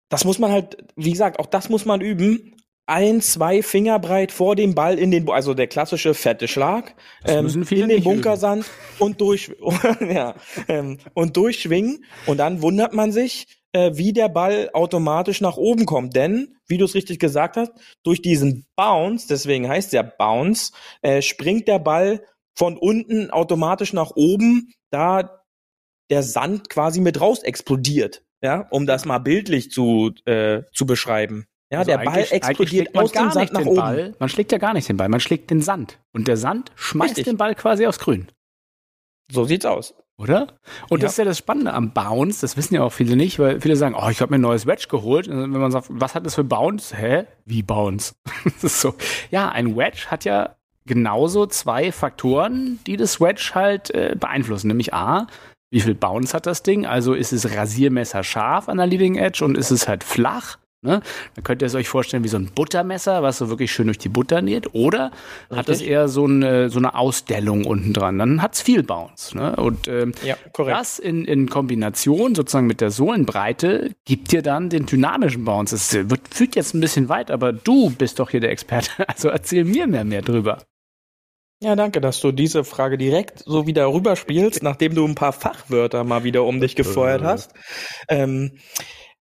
das muss man halt, wie gesagt, auch das muss man üben. Ein, zwei Finger breit vor dem Ball in den, also der klassische fette Schlag, ähm, in den Bunkersand und durch, ja, ähm, und durchschwingen. Und dann wundert man sich, äh, wie der Ball automatisch nach oben kommt. Denn, wie du es richtig gesagt hast, durch diesen Bounce, deswegen heißt der Bounce, äh, springt der Ball von unten automatisch nach oben, da der Sand quasi mit raus explodiert, ja, um das mal bildlich zu, äh, zu beschreiben. Ja, also der Ball explodiert aus dem Sand nach oben. Ball. Man schlägt ja gar nicht den Ball, man schlägt den Sand. Und der Sand schmeißt Richtig. den Ball quasi aufs Grün. So sieht's aus. Oder? Und ja. das ist ja das Spannende am Bounce, das wissen ja auch viele nicht, weil viele sagen, oh, ich habe mir ein neues Wedge geholt. Und wenn man sagt, was hat das für Bounce? Hä? Wie Bounce? das ist so. Ja, ein Wedge hat ja genauso zwei Faktoren, die das Wedge halt äh, beeinflussen. Nämlich A, wie viel Bounce hat das Ding? Also ist es Rasiermesser scharf an der Leading Edge und ist es halt flach? Ne? Dann könnt ihr es euch vorstellen wie so ein Buttermesser, was so wirklich schön durch die Butter näht. Oder Richtig. hat es eher so eine, so eine Ausdellung unten dran. Dann hat es viel Bounce. Ne? Und ähm, ja, das in, in Kombination sozusagen mit der Sohlenbreite gibt dir dann den dynamischen Bounce. Es wird, führt jetzt ein bisschen weit, aber du bist doch hier der Experte. Also erzähl mir mehr, mehr drüber. Ja, danke, dass du diese Frage direkt so wieder rüberspielst, nachdem du ein paar Fachwörter mal wieder um dich gefeuert hast. Ähm,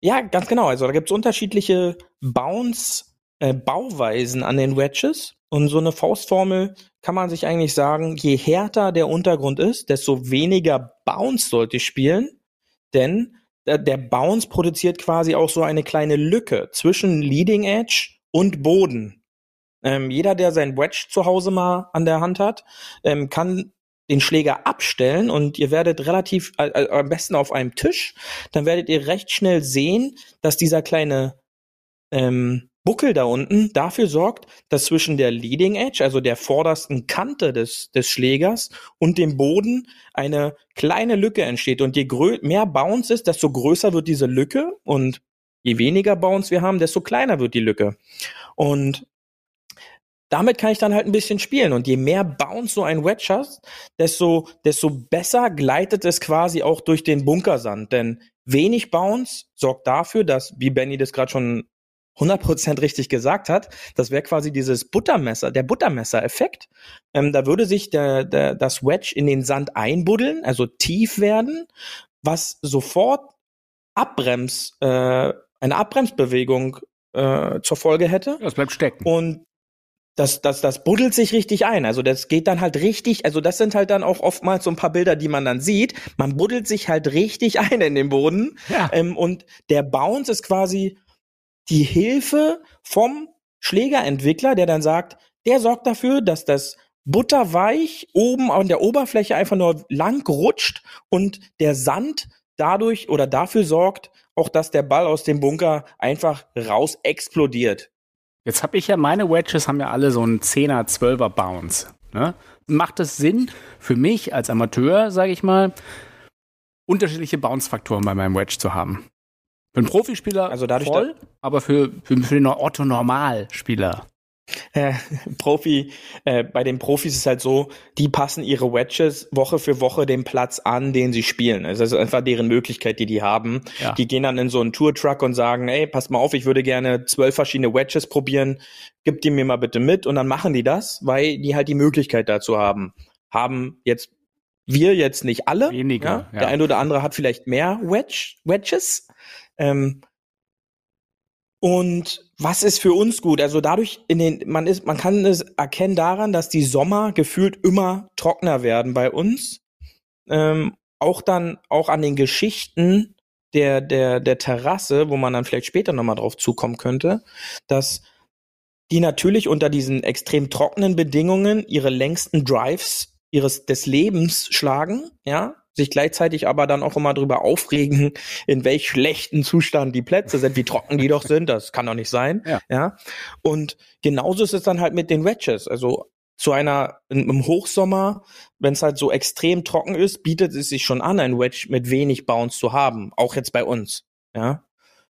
ja, ganz genau. Also da gibt's unterschiedliche Bounce, äh, Bauweisen an den Wedges. Und so eine Faustformel kann man sich eigentlich sagen, je härter der Untergrund ist, desto weniger Bounce sollte ich spielen. Denn der, der Bounce produziert quasi auch so eine kleine Lücke zwischen Leading Edge und Boden. Ähm, jeder, der sein Wedge zu Hause mal an der Hand hat, ähm, kann den Schläger abstellen und ihr werdet relativ, äh, äh, am besten auf einem Tisch, dann werdet ihr recht schnell sehen, dass dieser kleine ähm, Buckel da unten dafür sorgt, dass zwischen der Leading Edge, also der vordersten Kante des, des Schlägers und dem Boden eine kleine Lücke entsteht. Und je mehr Bounce ist, desto größer wird diese Lücke und je weniger Bounce wir haben, desto kleiner wird die Lücke. Und damit kann ich dann halt ein bisschen spielen. Und je mehr Bounce so ein Wedge hast, desto, desto besser gleitet es quasi auch durch den Bunkersand. Denn wenig Bounce sorgt dafür, dass, wie Benny das gerade schon 100% richtig gesagt hat, das wäre quasi dieses Buttermesser, der Buttermesser-Effekt. Ähm, da würde sich der, der, das Wedge in den Sand einbuddeln, also tief werden, was sofort Abbrems, äh, eine Abbremsbewegung äh, zur Folge hätte. Das bleibt stecken. Und das, das, das buddelt sich richtig ein. Also das geht dann halt richtig, also das sind halt dann auch oftmals so ein paar Bilder, die man dann sieht. Man buddelt sich halt richtig ein in den Boden. Ja. Ähm, und der Bounce ist quasi die Hilfe vom Schlägerentwickler, der dann sagt, der sorgt dafür, dass das butterweich oben an der Oberfläche einfach nur lang rutscht und der Sand dadurch oder dafür sorgt, auch dass der Ball aus dem Bunker einfach raus explodiert. Jetzt habe ich ja, meine Wedges haben ja alle so einen 10er, 12er Bounce. Ne? Macht es Sinn für mich als Amateur, sage ich mal, unterschiedliche Bounce-Faktoren bei meinem Wedge zu haben? Für einen Profispieler also dadurch voll, aber für, für, für den Otto-Normalspieler äh, Profi, äh, bei den Profis ist es halt so, die passen ihre Wedges Woche für Woche dem Platz an, den sie spielen. Also das ist einfach deren Möglichkeit, die die haben. Ja. Die gehen dann in so einen Tour-Truck und sagen, ey, pass mal auf, ich würde gerne zwölf verschiedene Wedges probieren, gib die mir mal bitte mit und dann machen die das, weil die halt die Möglichkeit dazu haben. Haben jetzt wir jetzt nicht alle. Weniger. Ja? Ja. Der eine oder andere hat vielleicht mehr Wedge, Wedges. Ähm, und was ist für uns gut? Also dadurch in den, man ist, man kann es erkennen daran, dass die Sommer gefühlt immer trockener werden bei uns. Ähm, auch dann, auch an den Geschichten der, der, der Terrasse, wo man dann vielleicht später nochmal drauf zukommen könnte, dass die natürlich unter diesen extrem trockenen Bedingungen ihre längsten Drives ihres, des Lebens schlagen, ja, sich gleichzeitig aber dann auch immer drüber aufregen, in welch schlechten Zustand die Plätze sind, wie trocken die doch sind. Das kann doch nicht sein. Ja. ja. Und genauso ist es dann halt mit den Wedges. Also zu einer im Hochsommer, wenn es halt so extrem trocken ist, bietet es sich schon an, ein Wedge mit wenig Bounce zu haben, auch jetzt bei uns. Ja.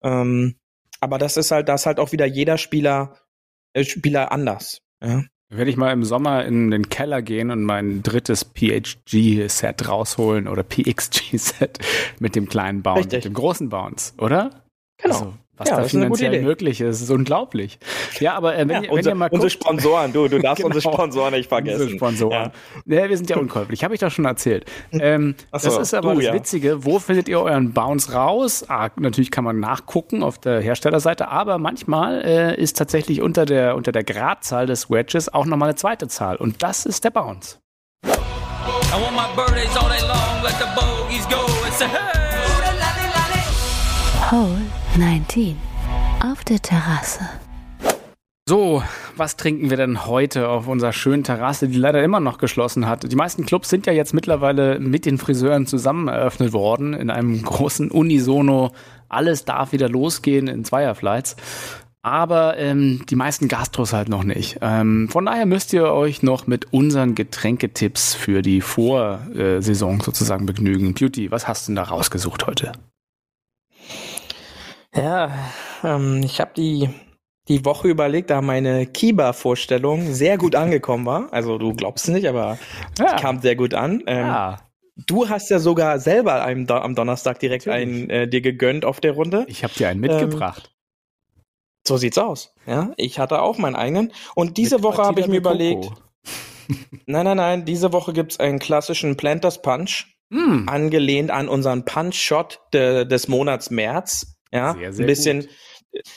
Ähm, aber das ist halt, das halt auch wieder jeder Spieler äh, Spieler anders. Ja. Werde ich mal im Sommer in den Keller gehen und mein drittes PHG-Set rausholen oder PXG-Set mit dem kleinen Bounce, mit dem großen Bounce, oder? Genau. Also, was ja, da finanziell möglich ist, ist unglaublich. Ja, aber äh, wenn, ja, ihr, wenn unser, ihr mal guckt, unsere Sponsoren, du, du darfst genau, unsere Sponsoren nicht vergessen. Unsere Sponsoren. Ja. ja wir sind ja unkäuflich, habe ich doch schon erzählt. Ähm, so, das ist aber du, das Witzige. Wo findet ihr euren Bounce raus? Ah, natürlich kann man nachgucken auf der Herstellerseite, aber manchmal äh, ist tatsächlich unter der unter der Gradzahl des Wedges auch nochmal eine zweite Zahl und das ist der Bounce. I want my birthdays all day long, let the bogeys go. It's a hey! Hole 19 auf der Terrasse. So, was trinken wir denn heute auf unserer schönen Terrasse, die leider immer noch geschlossen hat? Die meisten Clubs sind ja jetzt mittlerweile mit den Friseuren zusammen eröffnet worden in einem großen Unisono. Alles darf wieder losgehen in Zweierflights. Aber ähm, die meisten Gastros halt noch nicht. Ähm, von daher müsst ihr euch noch mit unseren Getränketipps für die Vorsaison sozusagen begnügen. Beauty, was hast du denn da rausgesucht heute? Ja, ähm, ich habe die die Woche überlegt, da meine Kiba-Vorstellung sehr gut angekommen war. Also du glaubst es nicht, aber ja. kam sehr gut an. Ähm, ja. Du hast ja sogar selber am, am Donnerstag direkt Natürlich. einen äh, dir gegönnt auf der Runde. Ich habe dir einen mitgebracht. Ähm, so sieht's aus. Ja, ich hatte auch meinen eigenen. Und diese Mit Woche habe ich mir überlegt. nein, nein, nein. Diese Woche gibt's einen klassischen Planters Punch, mm. angelehnt an unseren Punch Shot de, des Monats März. Ja, sehr, sehr ein bisschen. Gut.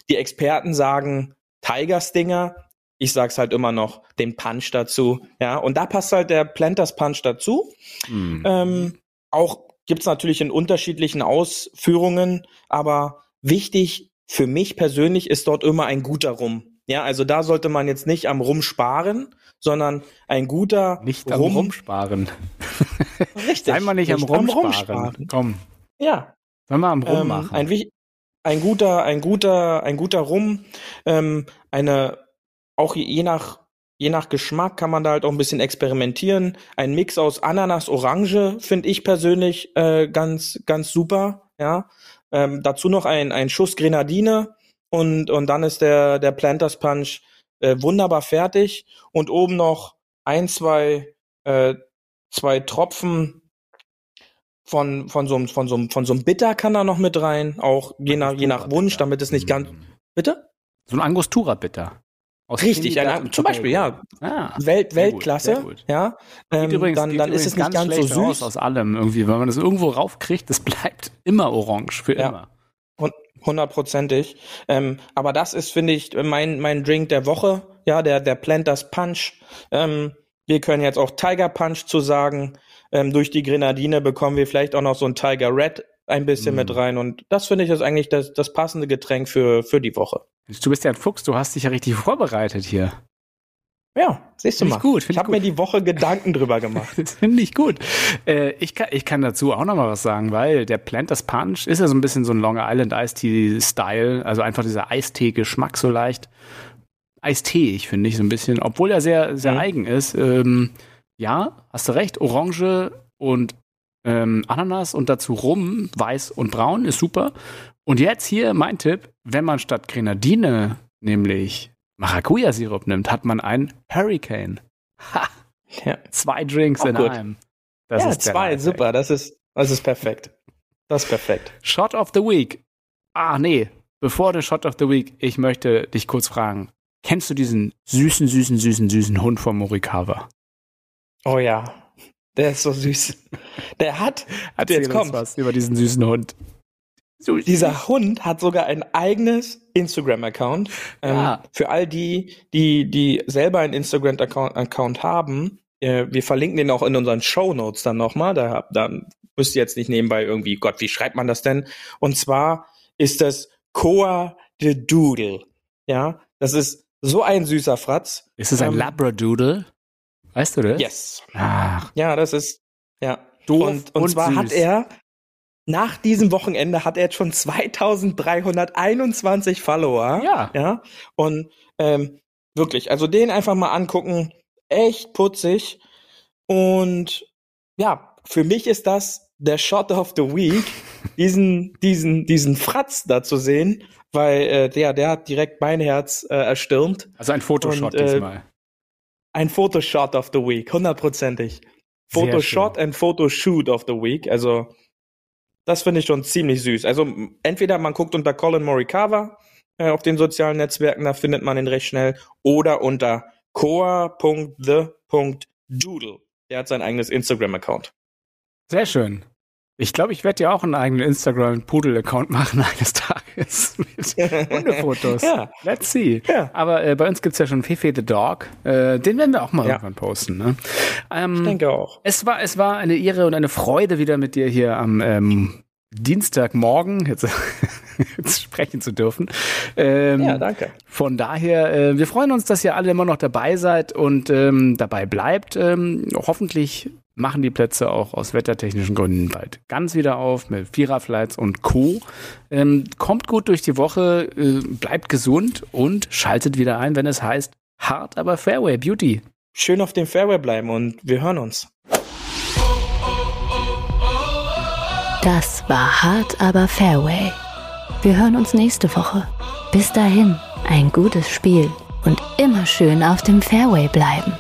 Die Experten sagen Tiger Stinger. Ich sag's halt immer noch den Punch dazu. Ja, und da passt halt der Planters Punch dazu. Mhm. Ähm, auch gibt's natürlich in unterschiedlichen Ausführungen, aber wichtig für mich persönlich ist dort immer ein guter Rum. Ja, also da sollte man jetzt nicht am Rum sparen, sondern ein guter Nicht am Rum, sparen. Richtig. Einmal nicht, nicht am Rum, am Rum sparen. Komm. Ja. Sollen wir am Rum ähm, machen? Ein, ein guter, ein guter, ein guter Rum, ähm, eine, auch je nach, je nach Geschmack kann man da halt auch ein bisschen experimentieren. Ein Mix aus Ananas, Orange finde ich persönlich äh, ganz, ganz super, ja. Ähm, dazu noch ein, ein Schuss Grenadine und, und dann ist der, der Planters Punch äh, wunderbar fertig und oben noch ein, zwei, äh, zwei Tropfen von, von so einem, von so einem, von so einem Bitter kann da noch mit rein, auch je nach, je nach Wunsch, damit es nicht ganz, mhm. bitte? So ein Angostura Bitter. Aus Richtig, ein, zum Beispiel, ja. Ah, Welt, Weltklasse, gut, gut. ja. Ähm, übrigens, dann dann ist es nicht ganz, so süß. Aus allem irgendwie, wenn man das irgendwo raufkriegt, das bleibt immer orange, für ja. immer. Hundertprozentig. Ähm, aber das ist, finde ich, mein, mein Drink der Woche, ja, der, der Planters Punch. Ähm, wir können jetzt auch Tiger Punch zu sagen. Ähm, durch die Grenadine bekommen wir vielleicht auch noch so ein Tiger Red ein bisschen mm. mit rein. Und das finde ich ist eigentlich das, das passende Getränk für, für die Woche. Du bist ja ein Fuchs, du hast dich ja richtig vorbereitet hier. Ja, siehst du mal. Ich gut, ich habe mir die Woche Gedanken drüber gemacht. das finde ich gut. Äh, ich, kann, ich kann dazu auch noch mal was sagen, weil der Planters Punch ist ja so ein bisschen so ein Long Island Ice Tea Style, also einfach dieser Eistee-Geschmack so leicht. Eistee, ich finde ich so ein bisschen, obwohl er sehr, sehr mhm. eigen ist. Ähm, ja, hast du recht, Orange und ähm, Ananas und dazu Rum, weiß und braun ist super. Und jetzt hier mein Tipp, wenn man statt Grenadine nämlich Maracuja-Sirup nimmt, hat man einen Hurricane. Ha! Ja. Zwei Drinks Auch in gut. einem. Das ja, zwei, super, das ist, das ist perfekt. Das ist perfekt. Shot of the Week. Ah, nee, bevor der Shot of the Week, ich möchte dich kurz fragen. Kennst du diesen süßen, süßen, süßen, süßen Hund von Morikawa? Oh ja, der ist so süß. Der hat, Erzähl jetzt kommt was über diesen süßen Hund. So, Dieser Hund hat sogar ein eigenes Instagram-Account. Ähm, ja. Für all die, die, die selber einen Instagram-Account haben, äh, wir verlinken den auch in unseren Show Notes dann nochmal. Da, da müsst ihr jetzt nicht nebenbei irgendwie, Gott, wie schreibt man das denn? Und zwar ist das Koa the Doodle. Ja, das ist so ein süßer Fratz. Ist es ein ähm, Labradoodle? Weißt du das? Yes. Ach. Ja, das ist, ja. Doof und, und, und zwar süß. hat er nach diesem Wochenende hat er jetzt schon 2321 Follower. Ja. Ja. Und ähm, wirklich, also den einfach mal angucken. Echt putzig. Und ja, für mich ist das der Shot of the Week, diesen, diesen, diesen Fratz da zu sehen, weil äh, der, der hat direkt mein Herz äh, erstürmt. Also ein Fotoshot und, äh, diesmal. Ein Fotoshot of the Week, hundertprozentig. Photoshot and Photoshoot of the Week. Also das finde ich schon ziemlich süß. Also entweder man guckt unter Colin Morikawa äh, auf den sozialen Netzwerken, da findet man ihn recht schnell, oder unter coa.the.doodle. Der hat sein eigenes Instagram-Account. Sehr schön. Ich glaube, ich werde ja auch einen eigenen Instagram-Pudel-Account machen eines Tages mit Hundefotos. ja. Let's see. Ja. Aber äh, bei uns gibt es ja schon Fefe the Dog. Äh, den werden wir auch mal ja. irgendwann posten. Ne? Ähm, ich denke auch. Es war, es war eine Ehre und eine Freude, wieder mit dir hier am ähm, Dienstagmorgen jetzt, jetzt sprechen zu dürfen. Ähm, ja, danke. Von daher, äh, wir freuen uns, dass ihr alle immer noch dabei seid und ähm, dabei bleibt. Ähm, hoffentlich machen die Plätze auch aus wettertechnischen Gründen bald ganz wieder auf mit Viererflights und Co. Ähm, kommt gut durch die Woche, äh, bleibt gesund und schaltet wieder ein, wenn es heißt hart, aber Fairway Beauty. Schön auf dem Fairway bleiben und wir hören uns. Das war hart, aber Fairway. Wir hören uns nächste Woche. Bis dahin, ein gutes Spiel und immer schön auf dem Fairway bleiben.